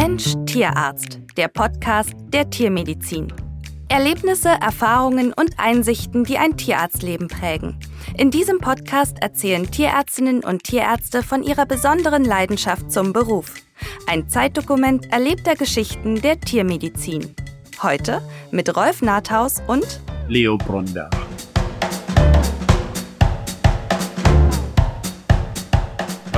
Mensch Tierarzt, der Podcast der Tiermedizin. Erlebnisse, Erfahrungen und Einsichten, die ein Tierarztleben prägen. In diesem Podcast erzählen Tierärztinnen und Tierärzte von ihrer besonderen Leidenschaft zum Beruf. Ein Zeitdokument erlebter Geschichten der Tiermedizin. Heute mit Rolf Nathaus und Leo Bronder.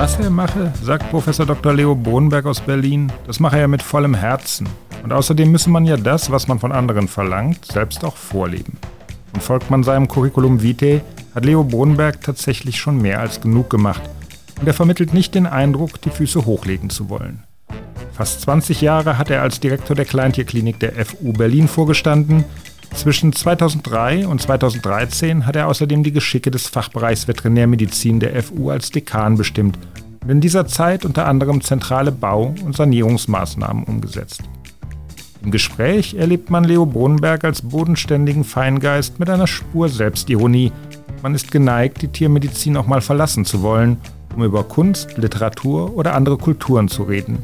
Was er mache, sagt Professor Dr. Leo Bohnberg aus Berlin, das mache er mit vollem Herzen. Und außerdem müsse man ja das, was man von anderen verlangt, selbst auch vorleben. Und folgt man seinem Curriculum vitae, hat Leo Bohnberg tatsächlich schon mehr als genug gemacht. Und er vermittelt nicht den Eindruck, die Füße hochlegen zu wollen. Fast 20 Jahre hat er als Direktor der Kleintierklinik der FU Berlin vorgestanden zwischen 2003 und 2013 hat er außerdem die Geschicke des Fachbereichs Veterinärmedizin der FU als Dekan bestimmt und in dieser Zeit unter anderem zentrale Bau- und Sanierungsmaßnahmen umgesetzt. Im Gespräch erlebt man Leo Bohnenberg als bodenständigen Feingeist mit einer Spur Selbstironie. Man ist geneigt, die Tiermedizin auch mal verlassen zu wollen, um über Kunst, Literatur oder andere Kulturen zu reden.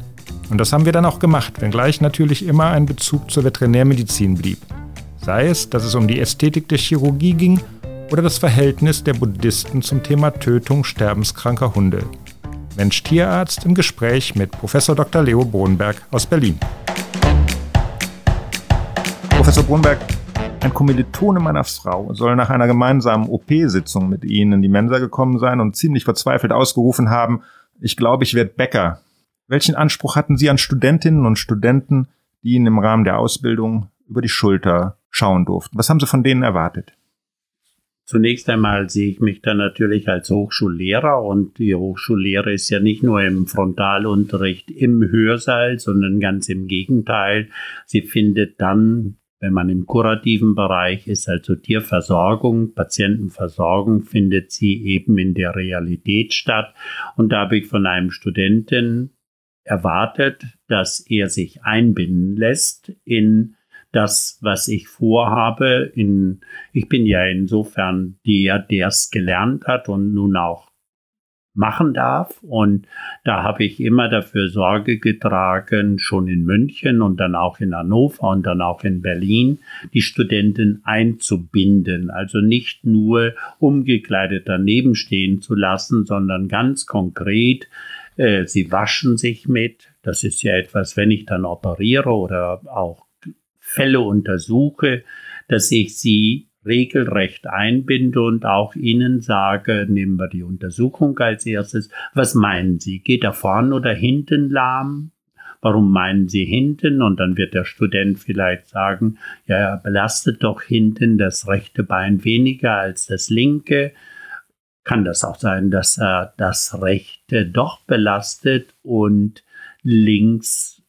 Und das haben wir dann auch gemacht, wenngleich natürlich immer ein Bezug zur Veterinärmedizin blieb sei es, dass es um die Ästhetik der Chirurgie ging oder das Verhältnis der Buddhisten zum Thema Tötung sterbenskranker Hunde. Mensch-Tierarzt im Gespräch mit Professor Dr. Leo Bohnberg aus Berlin. Professor Bohnberg, ein Kommilitone meiner Frau soll nach einer gemeinsamen OP-Sitzung mit Ihnen in die Mensa gekommen sein und ziemlich verzweifelt ausgerufen haben, ich glaube, ich werde Bäcker. Welchen Anspruch hatten Sie an Studentinnen und Studenten, die Ihnen im Rahmen der Ausbildung über die Schulter schauen durften. Was haben Sie von denen erwartet? Zunächst einmal sehe ich mich dann natürlich als Hochschullehrer und die Hochschullehre ist ja nicht nur im Frontalunterricht im Hörsaal, sondern ganz im Gegenteil. Sie findet dann, wenn man im kurativen Bereich ist, also Tierversorgung, Patientenversorgung, findet sie eben in der Realität statt. Und da habe ich von einem Studenten erwartet, dass er sich einbinden lässt in das, was ich vorhabe. In, ich bin ja insofern der, der es gelernt hat und nun auch machen darf. Und da habe ich immer dafür Sorge getragen, schon in München und dann auch in Hannover und dann auch in Berlin, die Studenten einzubinden. Also nicht nur umgekleidet daneben stehen zu lassen, sondern ganz konkret, äh, sie waschen sich mit. Das ist ja etwas, wenn ich dann operiere oder auch Fälle untersuche, dass ich sie regelrecht einbinde und auch Ihnen sage, nehmen wir die Untersuchung als erstes, was meinen Sie, geht er vorn oder hinten lahm? Warum meinen Sie hinten? Und dann wird der Student vielleicht sagen, ja, er belastet doch hinten das rechte Bein weniger als das linke. Kann das auch sein, dass er das rechte doch belastet und links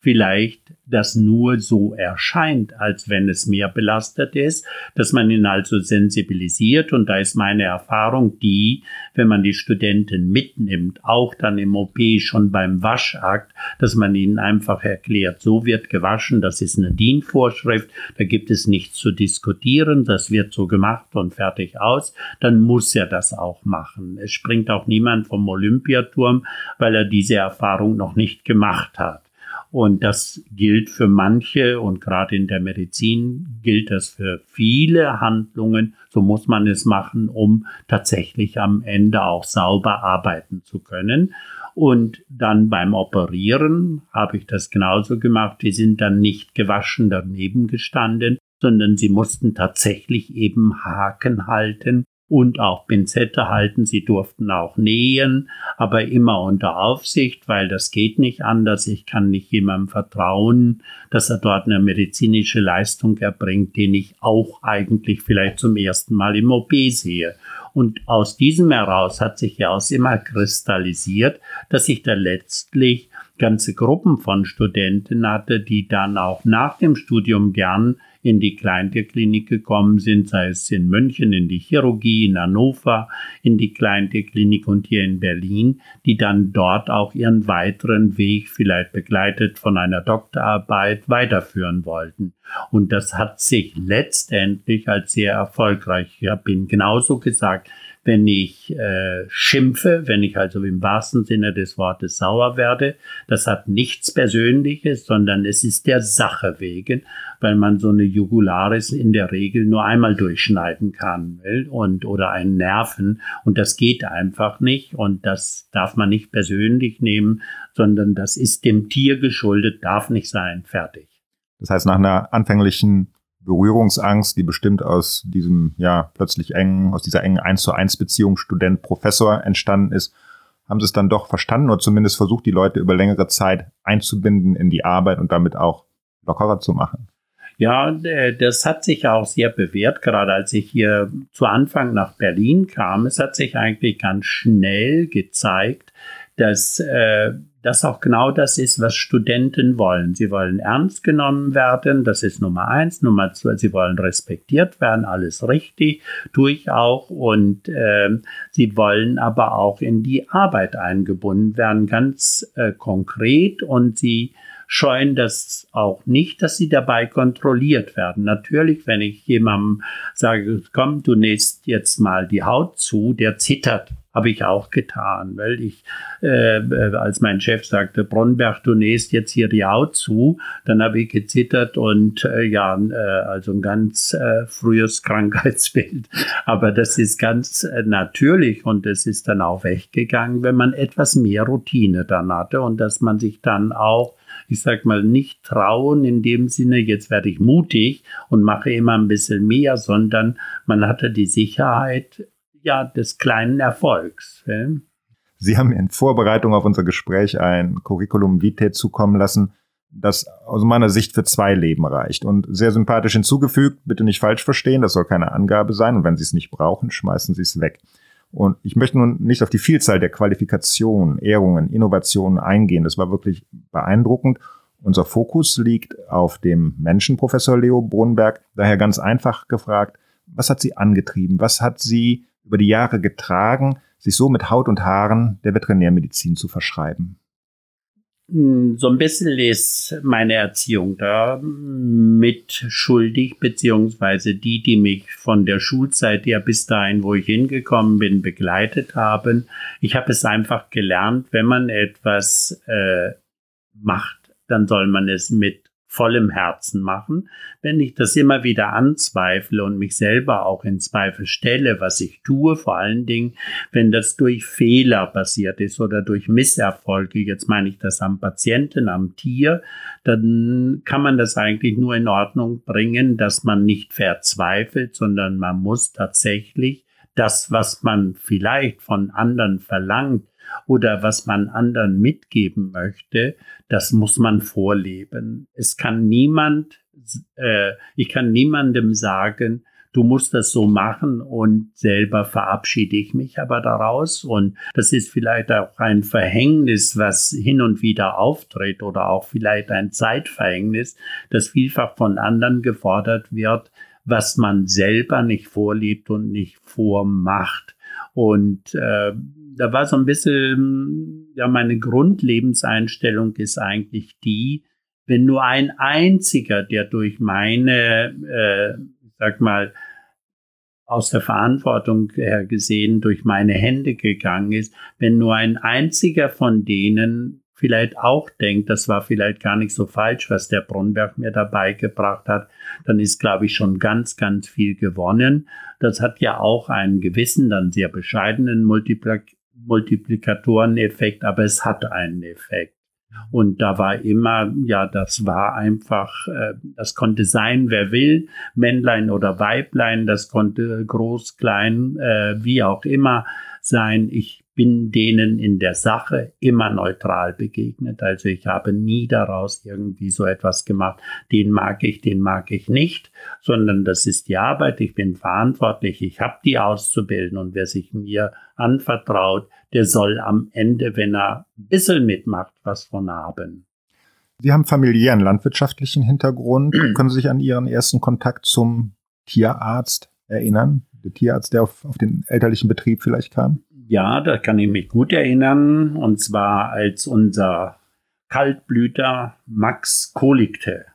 vielleicht das nur so erscheint, als wenn es mehr belastet ist, dass man ihn also sensibilisiert. Und da ist meine Erfahrung die, wenn man die Studenten mitnimmt, auch dann im OP schon beim Waschakt, dass man ihnen einfach erklärt, so wird gewaschen, das ist eine DIN-Vorschrift, da gibt es nichts zu diskutieren, das wird so gemacht und fertig aus, dann muss er das auch machen. Es springt auch niemand vom Olympiaturm, weil er diese Erfahrung noch nicht gemacht hat. Und das gilt für manche und gerade in der Medizin gilt das für viele Handlungen. So muss man es machen, um tatsächlich am Ende auch sauber arbeiten zu können. Und dann beim Operieren habe ich das genauso gemacht. Die sind dann nicht gewaschen daneben gestanden, sondern sie mussten tatsächlich eben Haken halten und auch Pinzette halten. Sie durften auch nähen, aber immer unter Aufsicht, weil das geht nicht anders. Ich kann nicht jemandem vertrauen, dass er dort eine medizinische Leistung erbringt, den ich auch eigentlich vielleicht zum ersten Mal im OP sehe. Und aus diesem heraus hat sich ja aus immer kristallisiert, dass ich da letztlich ganze Gruppen von Studenten hatte, die dann auch nach dem Studium gern in die Kleintierklinik gekommen sind, sei es in München, in die Chirurgie, in Hannover, in die Kleintierklinik und hier in Berlin, die dann dort auch ihren weiteren Weg, vielleicht begleitet von einer Doktorarbeit, weiterführen wollten. Und das hat sich letztendlich als sehr erfolgreich, ich habe Ihnen genauso gesagt, wenn ich äh, schimpfe, wenn ich also im wahrsten Sinne des Wortes sauer werde. Das hat nichts Persönliches, sondern es ist der Sache wegen, weil man so eine Jugularis in der Regel nur einmal durchschneiden kann und oder einen Nerven und das geht einfach nicht und das darf man nicht persönlich nehmen, sondern das ist dem Tier geschuldet, darf nicht sein, fertig. Das heißt, nach einer anfänglichen Berührungsangst, die bestimmt aus diesem, ja, plötzlich engen, aus dieser engen 1 zu 1 Beziehung Student-Professor entstanden ist, haben sie es dann doch verstanden oder zumindest versucht, die Leute über längere Zeit einzubinden in die Arbeit und damit auch lockerer zu machen. Ja, das hat sich auch sehr bewährt, gerade als ich hier zu Anfang nach Berlin kam. Es hat sich eigentlich ganz schnell gezeigt, dass äh, das auch genau das ist, was Studenten wollen. Sie wollen ernst genommen werden, das ist Nummer eins. Nummer zwei, sie wollen respektiert werden, alles richtig, tue ich auch. Und äh, sie wollen aber auch in die Arbeit eingebunden werden, ganz äh, konkret. Und sie scheuen das auch nicht, dass sie dabei kontrolliert werden. Natürlich, wenn ich jemandem sage, komm, du nähst jetzt mal die Haut zu, der zittert habe ich auch getan, weil ich, äh, als mein Chef sagte, Bronnberg, du nähst jetzt hier die Haut zu, dann habe ich gezittert und äh, ja, äh, also ein ganz äh, frühes Krankheitsbild. Aber das ist ganz äh, natürlich und es ist dann auch weggegangen, wenn man etwas mehr Routine dann hatte und dass man sich dann auch ich sag mal, nicht trauen in dem Sinne, jetzt werde ich mutig und mache immer ein bisschen mehr, sondern man hatte die Sicherheit, ja, des kleinen Erfolgs. Sie haben in Vorbereitung auf unser Gespräch ein Curriculum Vitae zukommen lassen, das aus meiner Sicht für zwei Leben reicht und sehr sympathisch hinzugefügt. Bitte nicht falsch verstehen, das soll keine Angabe sein und wenn Sie es nicht brauchen, schmeißen Sie es weg. Und ich möchte nun nicht auf die Vielzahl der Qualifikationen, Ehrungen, Innovationen eingehen. Das war wirklich beeindruckend. Unser Fokus liegt auf dem Menschen, Professor Leo Brunberg. Daher ganz einfach gefragt, was hat Sie angetrieben? Was hat Sie über die Jahre getragen, sich so mit Haut und Haaren der Veterinärmedizin zu verschreiben? Hm, so ein bisschen ist meine Erziehung da mitschuldig, beziehungsweise die, die mich von der Schulzeit ja bis dahin, wo ich hingekommen bin, begleitet haben. Ich habe es einfach gelernt, wenn man etwas äh, macht, dann soll man es mit vollem Herzen machen. Wenn ich das immer wieder anzweifle und mich selber auch in Zweifel stelle, was ich tue, vor allen Dingen, wenn das durch Fehler passiert ist oder durch Misserfolge, jetzt meine ich das am Patienten, am Tier, dann kann man das eigentlich nur in Ordnung bringen, dass man nicht verzweifelt, sondern man muss tatsächlich das, was man vielleicht von anderen verlangt, oder was man anderen mitgeben möchte, das muss man vorleben. Es kann niemand, äh, ich kann niemandem sagen, du musst das so machen und selber verabschiede ich mich aber daraus. Und das ist vielleicht auch ein Verhängnis, was hin und wieder auftritt oder auch vielleicht ein Zeitverhängnis, das vielfach von anderen gefordert wird, was man selber nicht vorlebt und nicht vormacht. Und äh, da war so ein bisschen, ja, meine Grundlebenseinstellung ist eigentlich die, wenn nur ein einziger, der durch meine, äh, sag mal, aus der Verantwortung her gesehen durch meine Hände gegangen ist, wenn nur ein einziger von denen vielleicht auch denkt, das war vielleicht gar nicht so falsch, was der Brunberg mir dabei gebracht hat, dann ist, glaube ich, schon ganz, ganz viel gewonnen. Das hat ja auch einen gewissen, dann sehr bescheidenen Multiplik Multiplikatoreneffekt, aber es hat einen Effekt. Und da war immer, ja, das war einfach, äh, das konnte sein, wer will, Männlein oder Weiblein, das konnte groß, klein, äh, wie auch immer sein. Ich bin denen in der Sache immer neutral begegnet. Also ich habe nie daraus irgendwie so etwas gemacht, den mag ich, den mag ich nicht, sondern das ist die Arbeit, ich bin verantwortlich, ich habe die auszubilden und wer sich mir anvertraut, der soll am Ende, wenn er ein bisschen mitmacht, was von haben. Sie haben familiären landwirtschaftlichen Hintergrund. Können Sie sich an Ihren ersten Kontakt zum Tierarzt erinnern? Der Tierarzt, der auf, auf den elterlichen Betrieb vielleicht kam? Ja, da kann ich mich gut erinnern. Und zwar als unser Kaltblüter Max kolikte.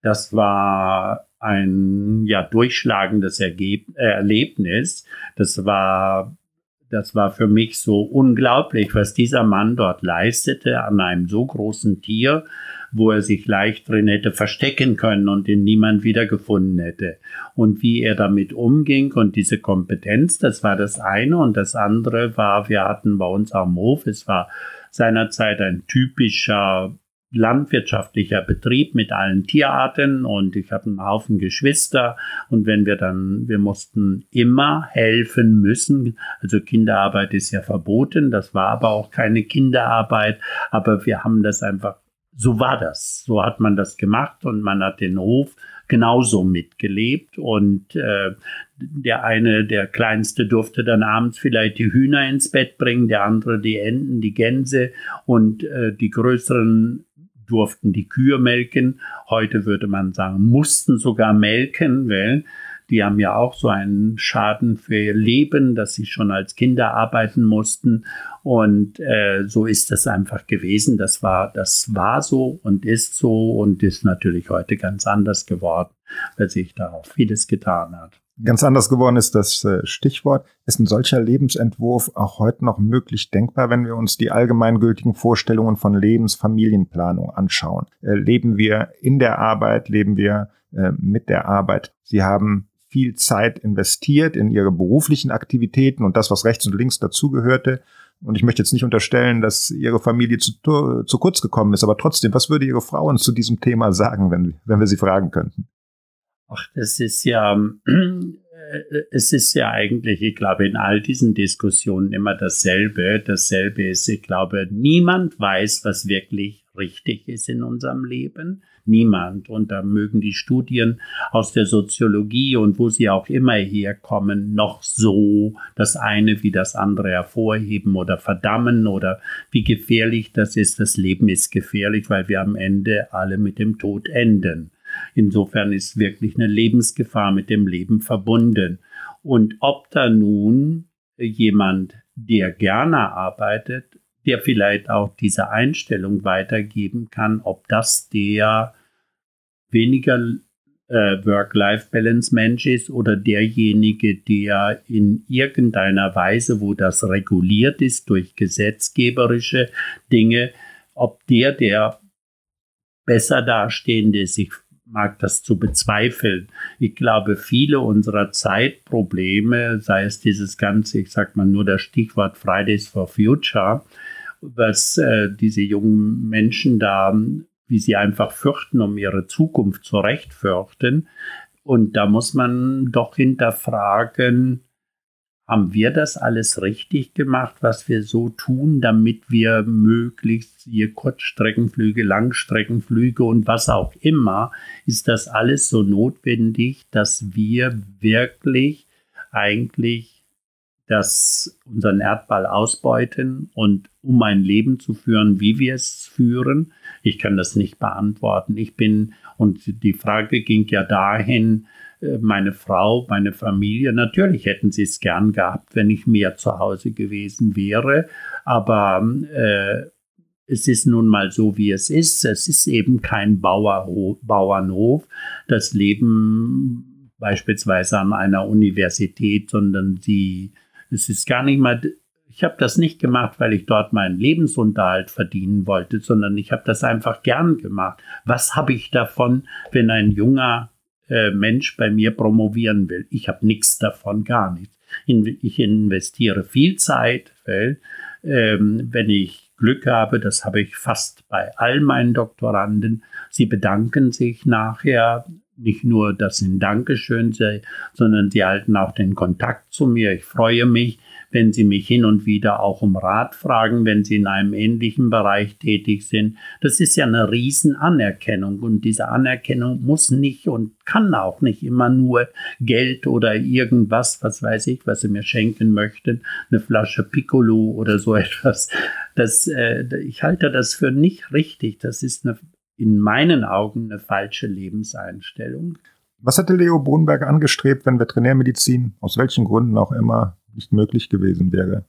Das war ein ja durchschlagendes Ergeb äh, Erlebnis. Das war das war für mich so unglaublich, was dieser Mann dort leistete an einem so großen Tier, wo er sich leicht drin hätte verstecken können und den niemand wiedergefunden hätte. Und wie er damit umging und diese Kompetenz, das war das eine. Und das andere war, wir hatten bei uns am Hof, es war seinerzeit ein typischer landwirtschaftlicher Betrieb mit allen Tierarten und ich habe einen Haufen Geschwister und wenn wir dann, wir mussten immer helfen müssen, also Kinderarbeit ist ja verboten, das war aber auch keine Kinderarbeit, aber wir haben das einfach, so war das, so hat man das gemacht und man hat den Hof genauso mitgelebt und äh, der eine, der kleinste, durfte dann abends vielleicht die Hühner ins Bett bringen, der andere die Enten, die Gänse und äh, die größeren durften die Kühe melken. Heute würde man sagen, mussten sogar melken, weil die haben ja auch so einen Schaden für ihr Leben, dass sie schon als Kinder arbeiten mussten. Und äh, so ist das einfach gewesen. Das war, das war so und ist so und ist natürlich heute ganz anders geworden, weil sich da auch vieles getan hat. Ganz anders geworden ist das äh, Stichwort. Ist ein solcher Lebensentwurf auch heute noch möglich denkbar, wenn wir uns die allgemeingültigen Vorstellungen von Lebensfamilienplanung anschauen? Äh, leben wir in der Arbeit? Leben wir äh, mit der Arbeit? Sie haben viel Zeit investiert in ihre beruflichen Aktivitäten und das, was rechts und links dazugehörte. Und ich möchte jetzt nicht unterstellen, dass Ihre Familie zu, zu kurz gekommen ist, aber trotzdem, was würde Ihre Frau uns zu diesem Thema sagen, wenn, wenn wir sie fragen könnten? Ach, das ist ja, äh, es ist ja eigentlich, ich glaube, in all diesen Diskussionen immer dasselbe. Dasselbe ist, ich glaube, niemand weiß, was wirklich richtig ist in unserem Leben. Niemand. Und da mögen die Studien aus der Soziologie und wo sie auch immer herkommen, noch so das eine wie das andere hervorheben oder verdammen oder wie gefährlich das ist. Das Leben ist gefährlich, weil wir am Ende alle mit dem Tod enden. Insofern ist wirklich eine Lebensgefahr mit dem Leben verbunden. Und ob da nun jemand, der gerne arbeitet, der vielleicht auch diese Einstellung weitergeben kann, ob das der weniger äh, Work-Life-Balance-Mensch ist oder derjenige, der in irgendeiner Weise, wo das reguliert ist durch gesetzgeberische Dinge, ob der der besser dastehende ist. Mag das zu bezweifeln. Ich glaube, viele unserer Zeitprobleme, sei es dieses ganze, ich sag mal nur das Stichwort Fridays for Future, was äh, diese jungen Menschen da, wie sie einfach fürchten, um ihre Zukunft zurecht fürchten. Und da muss man doch hinterfragen, haben wir das alles richtig gemacht, was wir so tun, damit wir möglichst hier Kurzstreckenflüge, Langstreckenflüge und was auch immer, ist das alles so notwendig, dass wir wirklich eigentlich das, unseren Erdball ausbeuten und um ein Leben zu führen, wie wir es führen. Ich kann das nicht beantworten. Ich bin, und die Frage ging ja dahin, meine Frau, meine Familie, natürlich hätten sie es gern gehabt, wenn ich mehr zu Hause gewesen wäre, aber äh, es ist nun mal so, wie es ist. Es ist eben kein Bauerhof, Bauernhof. Das Leben beispielsweise an einer Universität, sondern sie, es ist gar nicht mal ich habe das nicht gemacht, weil ich dort meinen Lebensunterhalt verdienen wollte, sondern ich habe das einfach gern gemacht. Was habe ich davon, wenn ein junger äh, Mensch bei mir promovieren will. Ich habe nichts davon, gar nichts. ich investiere viel Zeit, weil ähm, wenn ich Glück habe, das habe ich fast bei all meinen Doktoranden, sie bedanken sich nachher nicht nur das sind Dankeschön, sondern sie halten auch den Kontakt zu mir. Ich freue mich, wenn Sie mich hin und wieder auch um Rat fragen, wenn Sie in einem ähnlichen Bereich tätig sind. Das ist ja eine Riesenanerkennung und diese Anerkennung muss nicht und kann auch nicht immer nur Geld oder irgendwas, was weiß ich, was Sie mir schenken möchten, eine Flasche Piccolo oder so etwas. Das, äh, ich halte das für nicht richtig. Das ist eine, in meinen Augen eine falsche Lebenseinstellung. Was hätte Leo Bohnberg angestrebt, wenn Veterinärmedizin aus welchen Gründen auch immer nicht möglich gewesen wäre?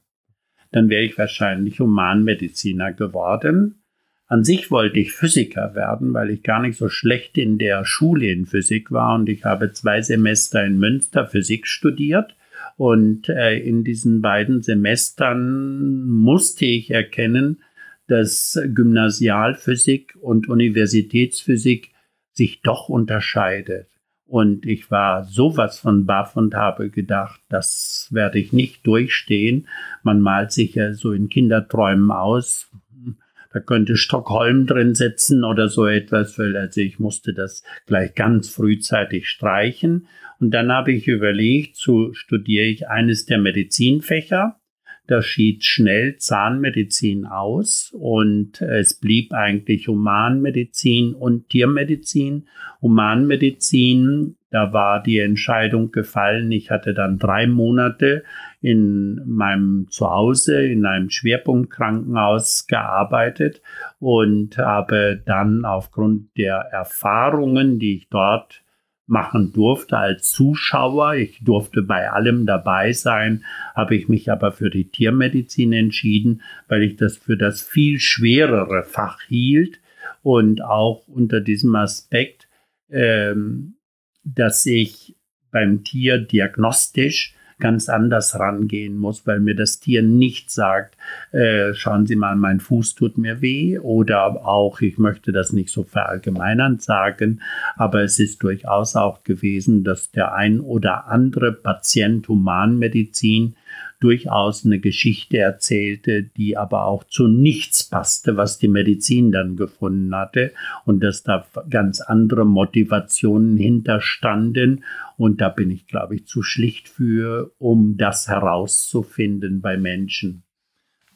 Dann wäre ich wahrscheinlich Humanmediziner geworden. An sich wollte ich Physiker werden, weil ich gar nicht so schlecht in der Schule in Physik war und ich habe zwei Semester in Münster Physik studiert Und äh, in diesen beiden Semestern musste ich erkennen, dass Gymnasialphysik und Universitätsphysik sich doch unterscheidet. Und ich war sowas von baff und habe gedacht, das werde ich nicht durchstehen. Man malt sich ja so in Kinderträumen aus. Da könnte Stockholm drin sitzen oder so etwas, also ich musste das gleich ganz frühzeitig streichen. Und dann habe ich überlegt, so studiere ich eines der Medizinfächer da schied schnell Zahnmedizin aus und es blieb eigentlich Humanmedizin und Tiermedizin. Humanmedizin, da war die Entscheidung gefallen. Ich hatte dann drei Monate in meinem Zuhause in einem Schwerpunktkrankenhaus gearbeitet und habe dann aufgrund der Erfahrungen, die ich dort machen durfte als Zuschauer. Ich durfte bei allem dabei sein, habe ich mich aber für die Tiermedizin entschieden, weil ich das für das viel schwerere Fach hielt und auch unter diesem Aspekt, ähm, dass ich beim Tier diagnostisch ganz anders rangehen muss, weil mir das Tier nicht sagt, äh, schauen Sie mal, mein Fuß tut mir weh oder auch, ich möchte das nicht so verallgemeinernd sagen, aber es ist durchaus auch gewesen, dass der ein oder andere Patient Humanmedizin durchaus eine Geschichte erzählte, die aber auch zu nichts passte, was die Medizin dann gefunden hatte und dass da ganz andere Motivationen hinterstanden. Und da bin ich, glaube ich, zu schlicht für, um das herauszufinden bei Menschen.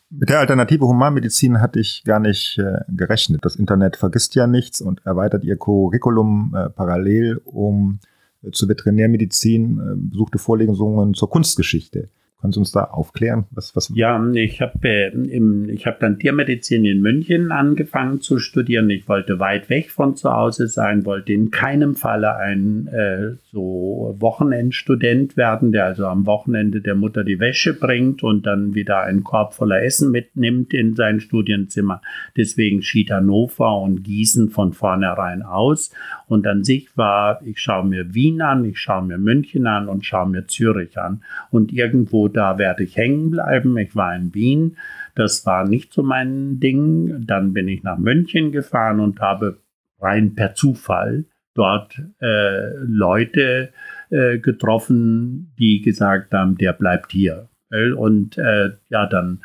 Mit der Alternative Humanmedizin hatte ich gar nicht äh, gerechnet. Das Internet vergisst ja nichts und erweitert ihr Curriculum äh, parallel um äh, zur Veterinärmedizin äh, besuchte Vorlesungen zur Kunstgeschichte. Können Sie uns da aufklären? Was, was ja, ich habe äh, hab dann Tiermedizin in München angefangen zu studieren. Ich wollte weit weg von zu Hause sein, wollte in keinem Falle ein äh, so Wochenendstudent werden, der also am Wochenende der Mutter die Wäsche bringt und dann wieder einen Korb voller Essen mitnimmt in sein Studienzimmer. Deswegen schied Hannover und Gießen von vornherein aus. Und an sich war, ich schaue mir Wien an, ich schaue mir München an und schaue mir Zürich an. Und irgendwo da werde ich hängen bleiben. Ich war in Wien. Das war nicht so mein Ding. Dann bin ich nach München gefahren und habe rein per Zufall dort äh, Leute äh, getroffen, die gesagt haben, der bleibt hier. Und äh, ja, dann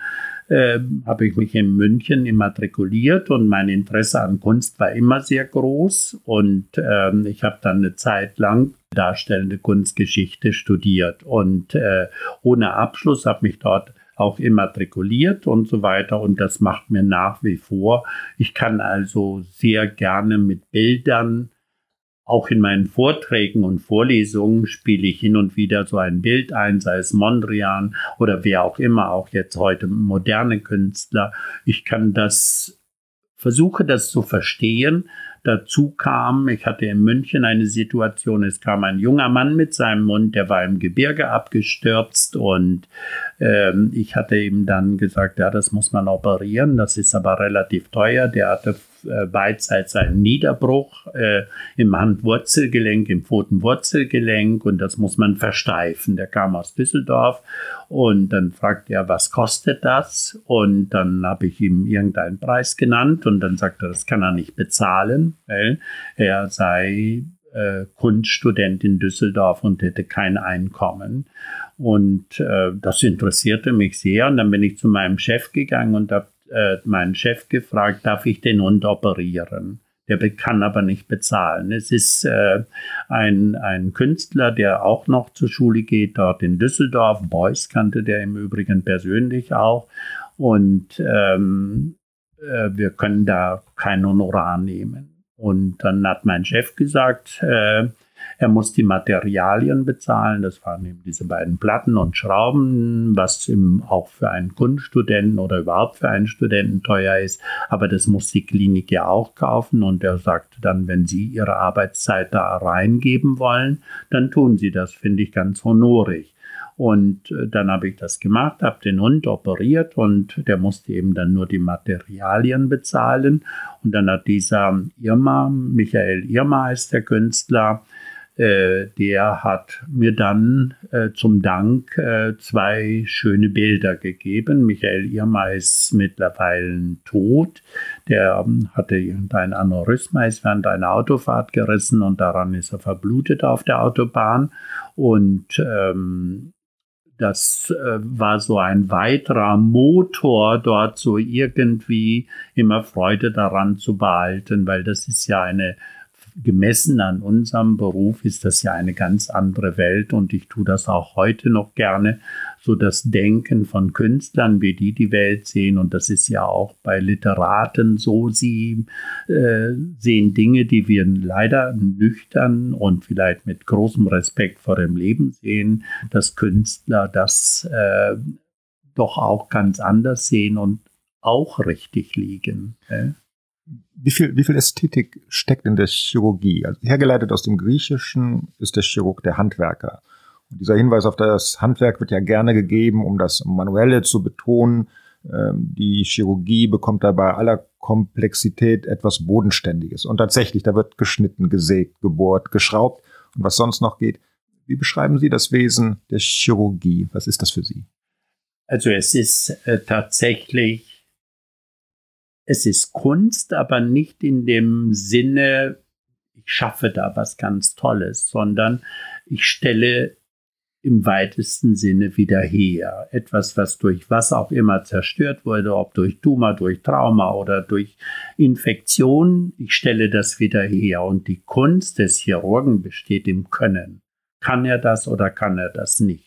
äh, habe ich mich in München immatrikuliert und mein Interesse an Kunst war immer sehr groß. Und ähm, ich habe dann eine Zeit lang darstellende Kunstgeschichte studiert. Und äh, ohne Abschluss habe mich dort auch immatrikuliert und so weiter. Und das macht mir nach wie vor. Ich kann also sehr gerne mit Bildern auch in meinen Vorträgen und Vorlesungen spiele ich hin und wieder so ein Bild ein, sei es Mondrian oder wer auch immer, auch jetzt heute moderne Künstler. Ich kann das, versuche das zu verstehen, Dazu kam, ich hatte in München eine Situation, es kam ein junger Mann mit seinem Mund, der war im Gebirge abgestürzt und ähm, ich hatte ihm dann gesagt, ja, das muss man operieren, das ist aber relativ teuer. Der hatte äh, beidseits einen Niederbruch äh, im Handwurzelgelenk, im Pfotenwurzelgelenk und das muss man versteifen. Der kam aus Düsseldorf und dann fragte er, was kostet das? Und dann habe ich ihm irgendeinen Preis genannt und dann sagte er, das kann er nicht bezahlen, weil er sei äh, Kunststudent in Düsseldorf und hätte kein Einkommen. Und äh, das interessierte mich sehr. Und dann bin ich zu meinem Chef gegangen und habe äh, meinen Chef gefragt, darf ich den Hund operieren? Der kann aber nicht bezahlen. Es ist äh, ein, ein Künstler, der auch noch zur Schule geht, dort in Düsseldorf. Beuys kannte der im Übrigen persönlich auch. Und ähm, äh, wir können da kein Honorar nehmen. Und dann hat mein Chef gesagt, äh, er muss die Materialien bezahlen. Das waren eben diese beiden Platten und Schrauben, was eben auch für einen Kunststudenten oder überhaupt für einen Studenten teuer ist. Aber das muss die Klinik ja auch kaufen. Und er sagte dann, wenn Sie Ihre Arbeitszeit da reingeben wollen, dann tun Sie das, finde ich ganz honorig. Und äh, dann habe ich das gemacht, habe den Hund operiert und der musste eben dann nur die Materialien bezahlen. Und dann hat dieser Irma, Michael Irma ist der Künstler, äh, der hat mir dann äh, zum Dank äh, zwei schöne Bilder gegeben. Michael Irma ist mittlerweile tot. Der ähm, hatte irgendein Aneurysma, ist während einer Autofahrt gerissen und daran ist er verblutet auf der Autobahn. Und ähm, das äh, war so ein weiterer Motor, dort so irgendwie immer Freude daran zu behalten, weil das ist ja eine gemessen an unserem Beruf ist das ja eine ganz andere Welt und ich tue das auch heute noch gerne, so das Denken von Künstlern, wie die die Welt sehen und das ist ja auch bei Literaten so, sie äh, sehen Dinge, die wir leider nüchtern und vielleicht mit großem Respekt vor dem Leben sehen, dass Künstler das äh, doch auch ganz anders sehen und auch richtig liegen. Äh? Wie viel, wie viel Ästhetik steckt in der Chirurgie? Also hergeleitet aus dem Griechischen ist der Chirurg der Handwerker. Und dieser Hinweis auf das Handwerk wird ja gerne gegeben, um das Manuelle zu betonen. Ähm, die Chirurgie bekommt dabei aller Komplexität etwas Bodenständiges. Und tatsächlich, da wird geschnitten, gesägt, gebohrt, geschraubt und was sonst noch geht. Wie beschreiben Sie das Wesen der Chirurgie? Was ist das für Sie? Also es ist äh, tatsächlich es ist Kunst, aber nicht in dem Sinne, ich schaffe da was ganz Tolles, sondern ich stelle im weitesten Sinne wieder her. Etwas, was durch was auch immer zerstört wurde, ob durch Tumor, durch Trauma oder durch Infektion, ich stelle das wieder her. Und die Kunst des Chirurgen besteht im Können. Kann er das oder kann er das nicht?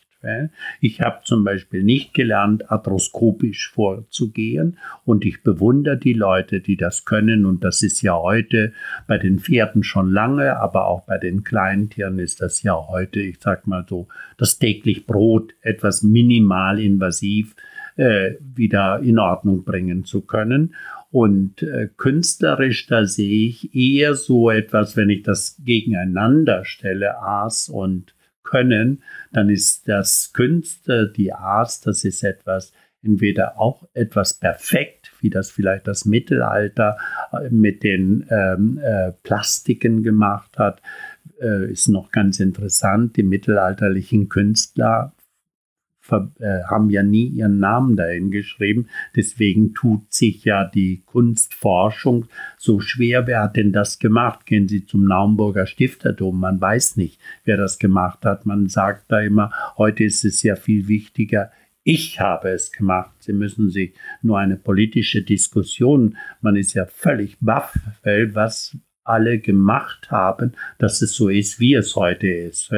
Ich habe zum Beispiel nicht gelernt, arthroskopisch vorzugehen. Und ich bewundere die Leute, die das können. Und das ist ja heute bei den Pferden schon lange, aber auch bei den Kleintieren ist das ja heute, ich sag mal so, das täglich Brot etwas minimal invasiv äh, wieder in Ordnung bringen zu können. Und äh, künstlerisch, da sehe ich eher so etwas, wenn ich das gegeneinander stelle, Aas und können, dann ist das Künste, die Art, das ist etwas, entweder auch etwas perfekt, wie das vielleicht das Mittelalter äh, mit den ähm, äh, Plastiken gemacht hat, äh, ist noch ganz interessant. Die mittelalterlichen Künstler äh, haben ja nie ihren Namen dahin geschrieben. Deswegen tut sich ja die Kunstforschung so schwer. Wer hat denn das gemacht? Gehen Sie zum Naumburger Stifterdom. Man weiß nicht, wer das gemacht hat. Man sagt da immer, heute ist es ja viel wichtiger, ich habe es gemacht. Sie müssen sich nur eine politische Diskussion, man ist ja völlig baff, weil was alle gemacht haben, dass es so ist, wie es heute ist.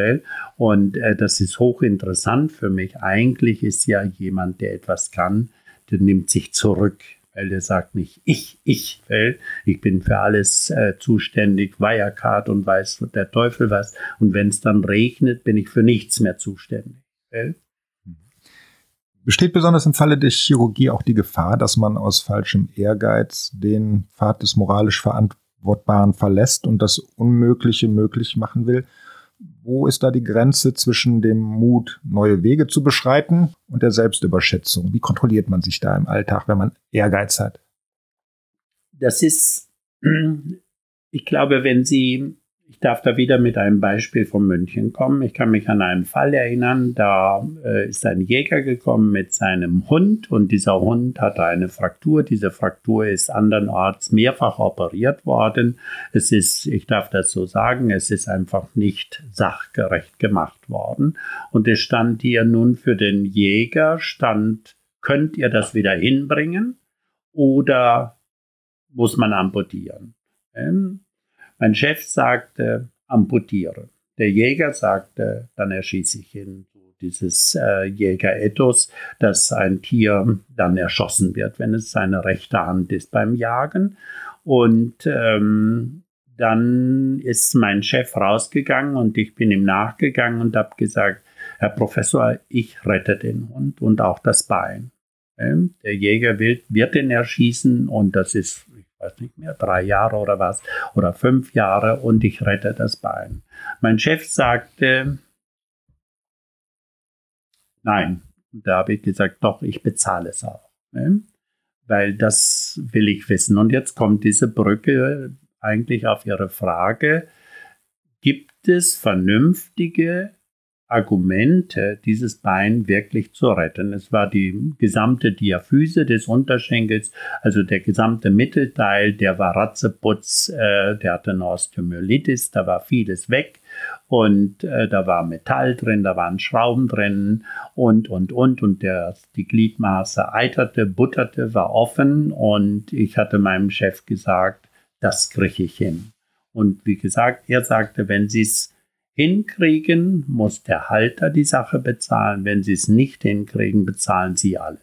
Und äh, das ist hochinteressant für mich. Eigentlich ist ja jemand, der etwas kann, der nimmt sich zurück weil der sagt nicht ich, ich, ich bin für alles äh, zuständig, Wirecard und weiß der Teufel was. Und wenn es dann regnet, bin ich für nichts mehr zuständig. Besteht besonders im Falle der Chirurgie auch die Gefahr, dass man aus falschem Ehrgeiz den Pfad des moralisch Verant Verantwortbaren verlässt und das Unmögliche möglich machen will. Wo ist da die Grenze zwischen dem Mut, neue Wege zu beschreiten und der Selbstüberschätzung? Wie kontrolliert man sich da im Alltag, wenn man Ehrgeiz hat? Das ist, ich glaube, wenn Sie darf da wieder mit einem Beispiel von München kommen. Ich kann mich an einen Fall erinnern, da äh, ist ein Jäger gekommen mit seinem Hund und dieser Hund hatte eine Fraktur. Diese Fraktur ist andernorts mehrfach operiert worden. Es ist, ich darf das so sagen, es ist einfach nicht sachgerecht gemacht worden. Und es stand hier nun für den Jäger, stand, könnt ihr das wieder hinbringen oder muss man amputieren? Ähm, mein Chef sagte, amputiere. Der Jäger sagte, dann erschieße ich ihn. Dieses äh, Jägerethos, dass ein Tier dann erschossen wird, wenn es seine rechte Hand ist beim Jagen. Und ähm, dann ist mein Chef rausgegangen und ich bin ihm nachgegangen und habe gesagt, Herr Professor, ich rette den Hund und auch das Bein. Ähm, der Jäger will, wird ihn erschießen und das ist weiß nicht mehr, drei Jahre oder was, oder fünf Jahre und ich rette das Bein. Mein Chef sagte, nein. Da habe ich gesagt, doch, ich bezahle es auch. Ne? Weil das will ich wissen. Und jetzt kommt diese Brücke eigentlich auf Ihre Frage. Gibt es vernünftige Argumente, dieses Bein wirklich zu retten. Es war die gesamte Diaphyse des Unterschenkels, also der gesamte Mittelteil, der war ratzeputz, äh, der hatte eine Osteomyelitis, da war vieles weg und äh, da war Metall drin, da waren Schrauben drin und, und, und und der, die Gliedmaße eiterte, butterte, war offen und ich hatte meinem Chef gesagt, das kriege ich hin. Und wie gesagt, er sagte, wenn Sie es hinkriegen, muss der Halter die Sache bezahlen. Wenn Sie es nicht hinkriegen, bezahlen Sie alles.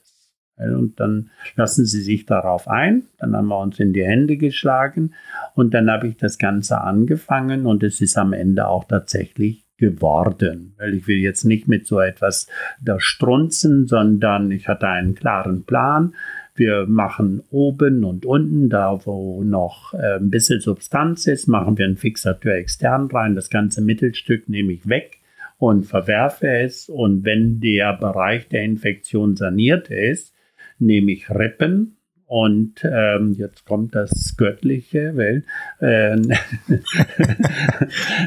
Und dann lassen Sie sich darauf ein. Dann haben wir uns in die Hände geschlagen und dann habe ich das Ganze angefangen und es ist am Ende auch tatsächlich geworden. Weil ich will jetzt nicht mit so etwas da strunzen, sondern ich hatte einen klaren Plan. Wir machen oben und unten, da wo noch äh, ein bisschen Substanz ist, machen wir einen Fixateur extern rein. Das ganze Mittelstück nehme ich weg und verwerfe es. Und wenn der Bereich der Infektion saniert ist, nehme ich Rippen und ähm, jetzt kommt das Göttliche, weil äh,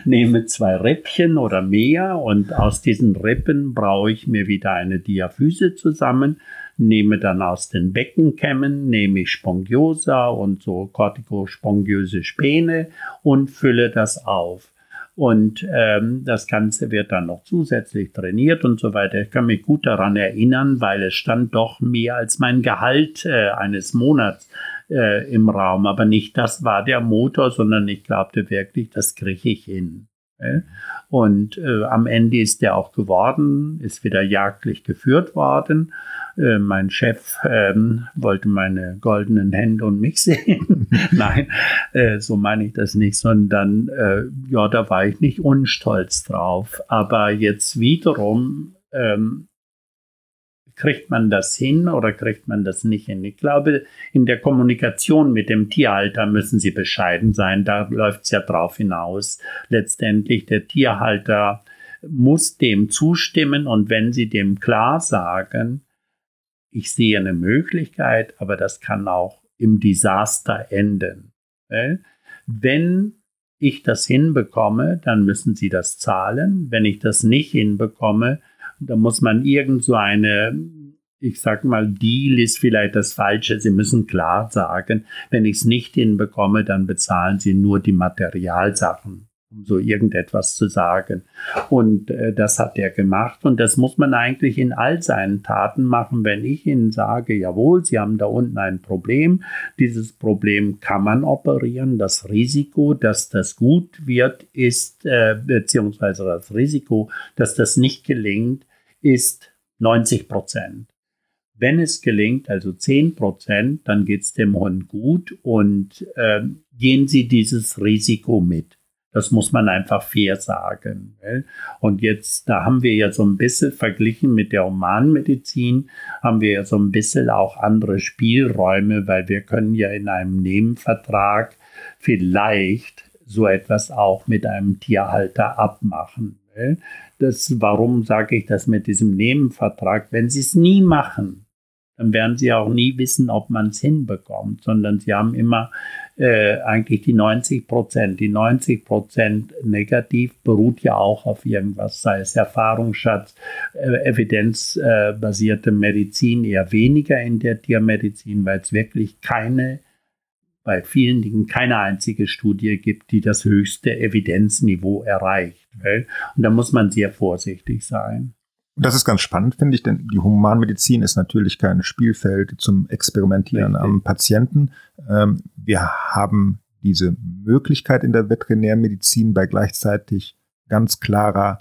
nehme zwei Rippchen oder mehr und aus diesen Rippen brauche ich mir wieder eine Diaphyse zusammen nehme dann aus den Beckenkämmen, nehme ich Spongiosa und so kortikospongiöse Späne und fülle das auf. Und ähm, das Ganze wird dann noch zusätzlich trainiert und so weiter. Ich kann mich gut daran erinnern, weil es stand doch mehr als mein Gehalt äh, eines Monats äh, im Raum. Aber nicht das war der Motor, sondern ich glaubte wirklich, das kriege ich hin. Und äh, am Ende ist der auch geworden, ist wieder jagdlich geführt worden. Äh, mein Chef ähm, wollte meine goldenen Hände und mich sehen. Nein, äh, so meine ich das nicht, sondern äh, ja, da war ich nicht unstolz drauf. Aber jetzt wiederum ähm, kriegt man das hin oder kriegt man das nicht hin? Ich glaube, in der Kommunikation mit dem Tierhalter müssen Sie bescheiden sein. Da läuft es ja drauf hinaus. Letztendlich der Tierhalter muss dem zustimmen und wenn Sie dem klar sagen, ich sehe eine Möglichkeit, aber das kann auch im Desaster enden. Wenn ich das hinbekomme, dann müssen Sie das zahlen. Wenn ich das nicht hinbekomme, da muss man irgend so eine, ich sag mal, Deal ist vielleicht das Falsche. Sie müssen klar sagen, wenn ich es nicht hinbekomme, dann bezahlen Sie nur die Materialsachen um so irgendetwas zu sagen. Und äh, das hat er gemacht und das muss man eigentlich in all seinen Taten machen, wenn ich Ihnen sage, jawohl, Sie haben da unten ein Problem, dieses Problem kann man operieren, das Risiko, dass das gut wird, ist, äh, beziehungsweise das Risiko, dass das nicht gelingt, ist 90 Prozent. Wenn es gelingt, also 10 Prozent, dann geht es dem Hund gut und äh, gehen Sie dieses Risiko mit. Das muss man einfach fair sagen. Und jetzt, da haben wir ja so ein bisschen verglichen mit der Humanmedizin, haben wir ja so ein bisschen auch andere Spielräume, weil wir können ja in einem Nebenvertrag vielleicht so etwas auch mit einem Tierhalter abmachen. Das, warum sage ich das mit diesem Nebenvertrag? Wenn Sie es nie machen, dann werden Sie auch nie wissen, ob man es hinbekommt, sondern Sie haben immer äh, eigentlich die 90 Prozent. Die 90 Prozent negativ beruht ja auch auf irgendwas, sei es Erfahrungsschatz, äh, evidenzbasierte Medizin, eher weniger in der Tiermedizin, weil es wirklich keine bei vielen Dingen keine einzige Studie gibt, die das höchste Evidenzniveau erreicht. Und da muss man sehr vorsichtig sein. Und das ist ganz spannend, finde ich, denn die Humanmedizin ist natürlich kein Spielfeld zum Experimentieren Richtig. am Patienten. Ähm, wir haben diese Möglichkeit in der Veterinärmedizin bei gleichzeitig ganz klarer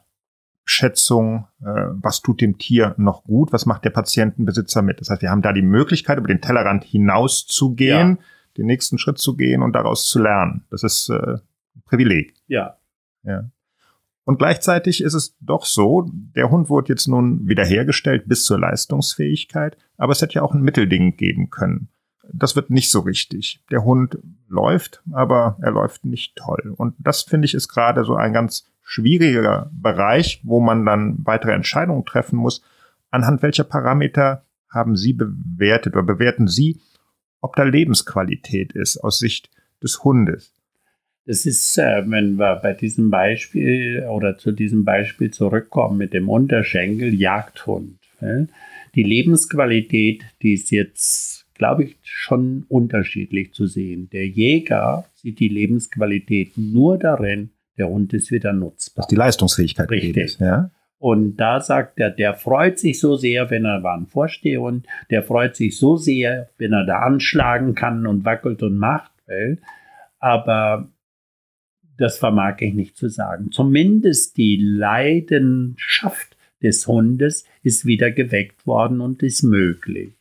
Schätzung, äh, was tut dem Tier noch gut, was macht der Patientenbesitzer mit. Das heißt, wir haben da die Möglichkeit, über den Tellerrand hinaus zu gehen, ja. den nächsten Schritt zu gehen und daraus zu lernen. Das ist äh, ein Privileg. Ja. Ja. Und gleichzeitig ist es doch so, der Hund wurde jetzt nun wiederhergestellt bis zur Leistungsfähigkeit, aber es hätte ja auch ein Mittelding geben können. Das wird nicht so richtig. Der Hund läuft, aber er läuft nicht toll. Und das finde ich ist gerade so ein ganz schwieriger Bereich, wo man dann weitere Entscheidungen treffen muss. Anhand welcher Parameter haben Sie bewertet oder bewerten Sie, ob da Lebensqualität ist aus Sicht des Hundes? Das ist, äh, wenn wir bei diesem Beispiel oder zu diesem Beispiel zurückkommen mit dem Unterschenkel Jagdhund. Die Lebensqualität, die ist jetzt, glaube ich, schon unterschiedlich zu sehen. Der Jäger sieht die Lebensqualität nur darin, der Hund ist wieder nutzbar. Dass die Leistungsfähigkeit Richtig. Ist, ja? Und da sagt er, der freut sich so sehr, wenn er war ein Vorstehhund, der freut sich so sehr, wenn er da anschlagen kann und wackelt und macht. Aber das vermag ich nicht zu sagen. Zumindest die Leidenschaft des Hundes ist wieder geweckt worden und ist möglich.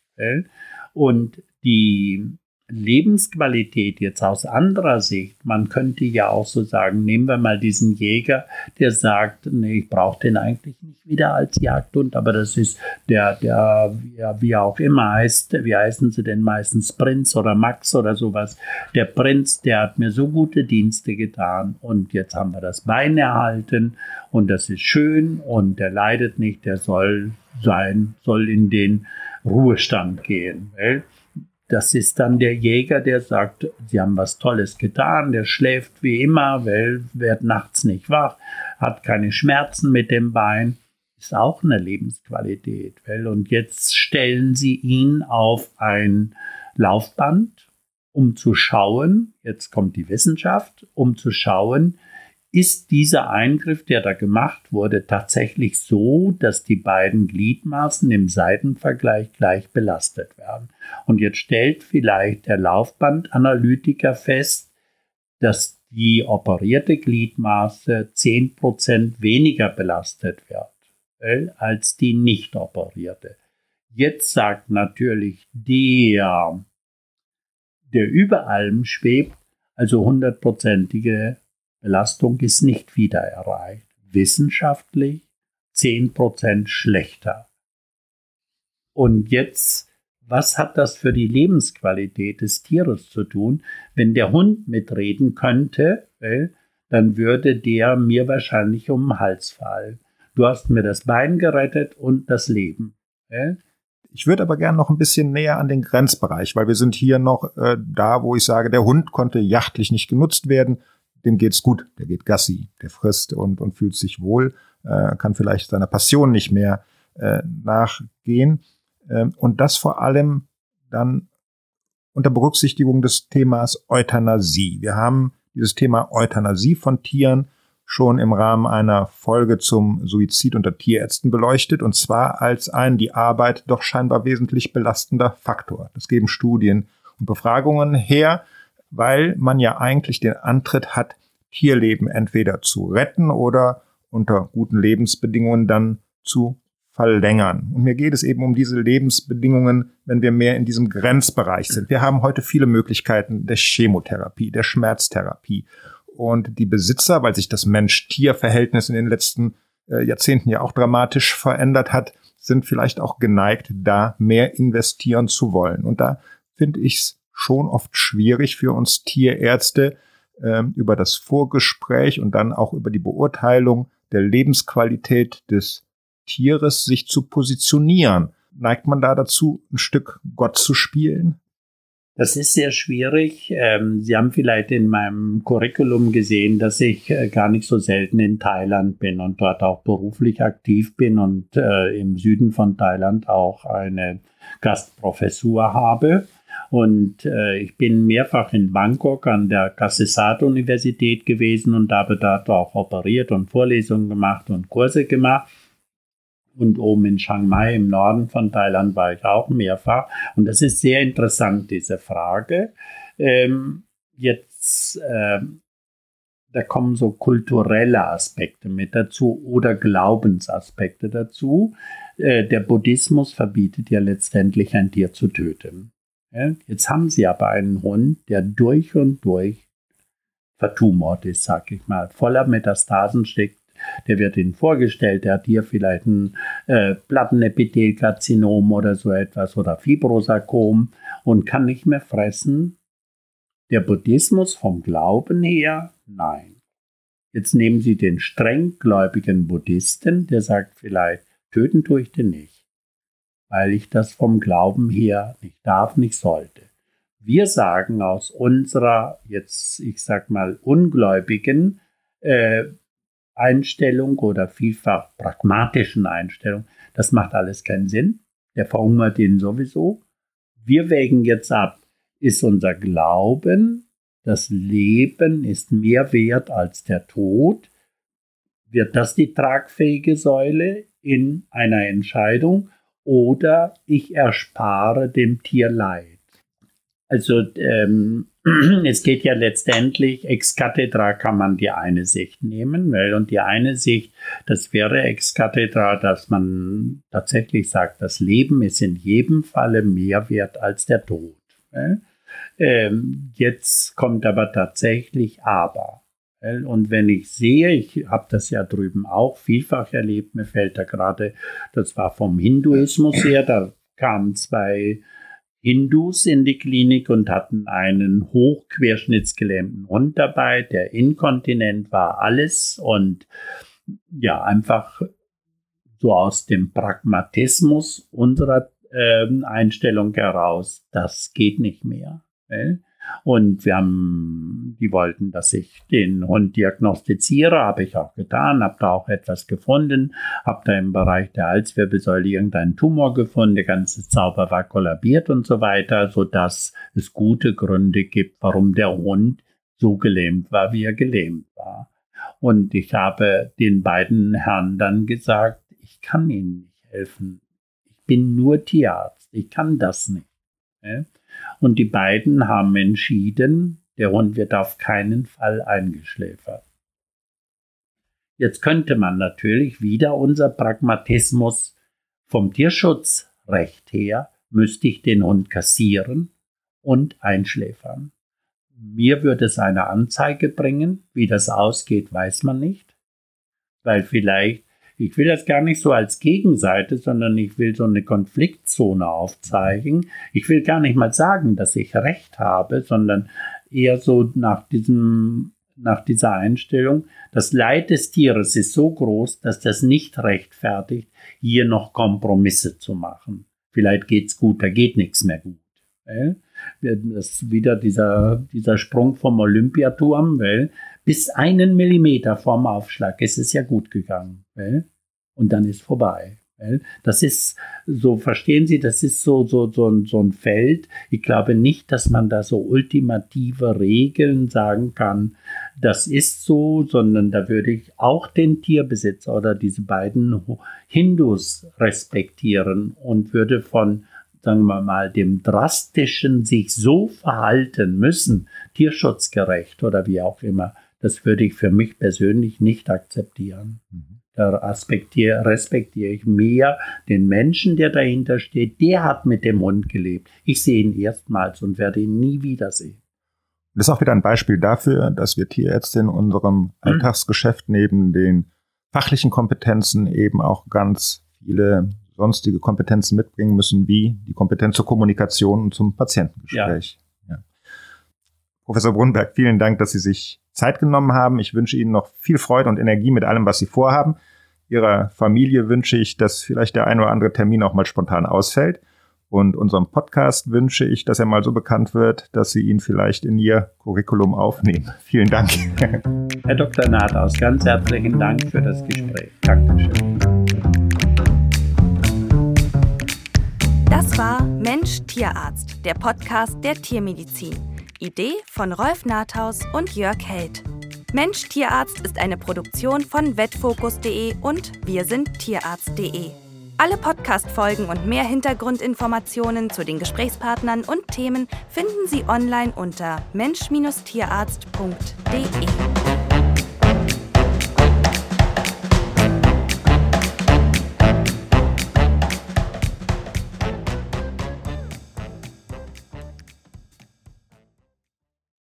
Und die Lebensqualität jetzt aus anderer Sicht, man könnte ja auch so sagen, nehmen wir mal diesen Jäger, der sagt, nee, ich brauche den eigentlich nicht wieder als Jagdhund, aber das ist der, der, ja, wie auch immer heißt, wie heißen sie denn meistens, Prinz oder Max oder sowas. Der Prinz, der hat mir so gute Dienste getan und jetzt haben wir das Bein erhalten und das ist schön und der leidet nicht, der soll sein, soll in den Ruhestand gehen. Weil das ist dann der Jäger, der sagt, sie haben was Tolles getan, der schläft wie immer, weil wird nachts nicht wach, hat keine Schmerzen mit dem Bein, ist auch eine Lebensqualität. Und jetzt stellen sie ihn auf ein Laufband, um zu schauen, jetzt kommt die Wissenschaft, um zu schauen, ist dieser Eingriff, der da gemacht wurde, tatsächlich so, dass die beiden Gliedmaßen im Seitenvergleich gleich belastet werden. Und jetzt stellt vielleicht der Laufbandanalytiker fest, dass die operierte Gliedmaße 10% weniger belastet wird als die nicht operierte. Jetzt sagt natürlich der, der über allem schwebt, also hundertprozentige Belastung ist nicht wieder erreicht. Wissenschaftlich 10% schlechter. Und jetzt, was hat das für die Lebensqualität des Tieres zu tun? Wenn der Hund mitreden könnte, dann würde der mir wahrscheinlich um den Hals fallen. Du hast mir das Bein gerettet und das Leben. Ich würde aber gerne noch ein bisschen näher an den Grenzbereich, weil wir sind hier noch äh, da, wo ich sage, der Hund konnte jachtlich nicht genutzt werden dem geht's gut, der geht Gassi, der frisst und, und fühlt sich wohl, äh, kann vielleicht seiner Passion nicht mehr äh, nachgehen. Ähm, und das vor allem dann unter Berücksichtigung des Themas Euthanasie. Wir haben dieses Thema Euthanasie von Tieren schon im Rahmen einer Folge zum Suizid unter Tierärzten beleuchtet, und zwar als ein die Arbeit doch scheinbar wesentlich belastender Faktor. Das geben Studien und Befragungen her weil man ja eigentlich den Antritt hat, Tierleben entweder zu retten oder unter guten Lebensbedingungen dann zu verlängern. Und mir geht es eben um diese Lebensbedingungen, wenn wir mehr in diesem Grenzbereich sind. Wir haben heute viele Möglichkeiten der Chemotherapie, der Schmerztherapie. Und die Besitzer, weil sich das Mensch-Tier-Verhältnis in den letzten äh, Jahrzehnten ja auch dramatisch verändert hat, sind vielleicht auch geneigt, da mehr investieren zu wollen. Und da finde ich es schon oft schwierig für uns Tierärzte, äh, über das Vorgespräch und dann auch über die Beurteilung der Lebensqualität des Tieres sich zu positionieren. Neigt man da dazu, ein Stück Gott zu spielen? Das ist sehr schwierig. Ähm, Sie haben vielleicht in meinem Curriculum gesehen, dass ich äh, gar nicht so selten in Thailand bin und dort auch beruflich aktiv bin und äh, im Süden von Thailand auch eine Gastprofessur habe. Und äh, ich bin mehrfach in Bangkok an der Kasisat-Universität gewesen und habe dort auch operiert und Vorlesungen gemacht und Kurse gemacht. Und oben in Chiang Mai im Norden von Thailand war ich auch mehrfach. Und das ist sehr interessant, diese Frage. Ähm, jetzt, äh, da kommen so kulturelle Aspekte mit dazu oder Glaubensaspekte dazu. Äh, der Buddhismus verbietet ja letztendlich ein Tier zu töten. Jetzt haben sie aber einen Hund, der durch und durch vertumort ist, sag ich mal, voller Metastasen steckt. Der wird ihnen vorgestellt, der hat hier vielleicht ein äh, Plattenepithelkarzinom oder so etwas oder Fibrosarkom und kann nicht mehr fressen. Der Buddhismus vom Glauben her, nein. Jetzt nehmen Sie den strenggläubigen Buddhisten, der sagt vielleicht, töten tue ich den nicht weil ich das vom Glauben her nicht darf, nicht sollte. Wir sagen aus unserer, jetzt ich sag mal, ungläubigen äh, Einstellung oder vielfach pragmatischen Einstellung, das macht alles keinen Sinn. Der verhungert ihn sowieso. Wir wägen jetzt ab, ist unser Glauben, das Leben ist mehr wert als der Tod, wird das die tragfähige Säule in einer Entscheidung oder ich erspare dem Tier Leid. Also ähm, es geht ja letztendlich, ex cathedra kann man die eine Sicht nehmen, weil und die eine Sicht, das wäre ex cathedra, dass man tatsächlich sagt, das Leben ist in jedem Falle mehr wert als der Tod. Ähm, jetzt kommt aber tatsächlich aber. Und wenn ich sehe, ich habe das ja drüben auch vielfach erlebt, mir fällt da gerade, das war vom Hinduismus her, da kamen zwei Hindus in die Klinik und hatten einen hochquerschnittsgelähmten Hund dabei, der inkontinent war, alles und ja, einfach so aus dem Pragmatismus unserer äh, Einstellung heraus, das geht nicht mehr. Äh? Und wir haben, die wollten, dass ich den Hund diagnostiziere, habe ich auch getan, habe da auch etwas gefunden, habe da im Bereich der Halswirbelsäule irgendeinen Tumor gefunden, der ganze Zauber war kollabiert und so weiter, sodass es gute Gründe gibt, warum der Hund so gelähmt war, wie er gelähmt war. Und ich habe den beiden Herren dann gesagt, ich kann ihnen nicht helfen. Ich bin nur Tierarzt. Ich kann das nicht. Und die beiden haben entschieden, der Hund wird auf keinen Fall eingeschläfert. Jetzt könnte man natürlich wieder unser Pragmatismus vom Tierschutzrecht her, müsste ich den Hund kassieren und einschläfern. Mir würde es eine Anzeige bringen. Wie das ausgeht, weiß man nicht. Weil vielleicht ich will das gar nicht so als Gegenseite, sondern ich will so eine Konfliktzone aufzeigen. Ich will gar nicht mal sagen, dass ich recht habe, sondern eher so nach diesem nach dieser Einstellung, das Leid des Tieres ist so groß, dass das nicht rechtfertigt, hier noch Kompromisse zu machen. Vielleicht geht's gut, da geht nichts mehr gut. Das ist wieder dieser, dieser Sprung vom Olympiaturm, weil bis einen Millimeter vorm Aufschlag ist es ja gut gegangen. Und dann ist vorbei. Das ist, so verstehen Sie, das ist so, so, so, ein, so ein Feld. Ich glaube nicht, dass man da so ultimative Regeln sagen kann, das ist so, sondern da würde ich auch den Tierbesitzer oder diese beiden Hindus respektieren und würde von sagen wir mal, dem drastischen sich so verhalten müssen, tierschutzgerecht oder wie auch immer, das würde ich für mich persönlich nicht akzeptieren. Mhm. Da respektiere, respektiere ich mehr den Menschen, der dahinter steht. Der hat mit dem Hund gelebt. Ich sehe ihn erstmals und werde ihn nie wiedersehen. Das ist auch wieder ein Beispiel dafür, dass wir Tierärzte in unserem mhm. Alltagsgeschäft neben den fachlichen Kompetenzen eben auch ganz viele sonstige Kompetenzen mitbringen müssen, wie die Kompetenz zur Kommunikation und zum Patientengespräch. Ja. Professor Brunberg, vielen Dank, dass Sie sich Zeit genommen haben. Ich wünsche Ihnen noch viel Freude und Energie mit allem, was Sie vorhaben. Ihrer Familie wünsche ich, dass vielleicht der ein oder andere Termin auch mal spontan ausfällt. Und unserem Podcast wünsche ich, dass er mal so bekannt wird, dass Sie ihn vielleicht in Ihr Curriculum aufnehmen. Vielen Dank. Herr Dr. Nathaus, ganz herzlichen Dank für das Gespräch. Dankeschön. Das war Mensch Tierarzt, der Podcast der Tiermedizin. Idee von Rolf Nathaus und Jörg Held. Mensch Tierarzt ist eine Produktion von vetfokus.de und wir sind tierarzt.de. Alle Podcast-Folgen und mehr Hintergrundinformationen zu den Gesprächspartnern und Themen finden Sie online unter mensch-tierarzt.de.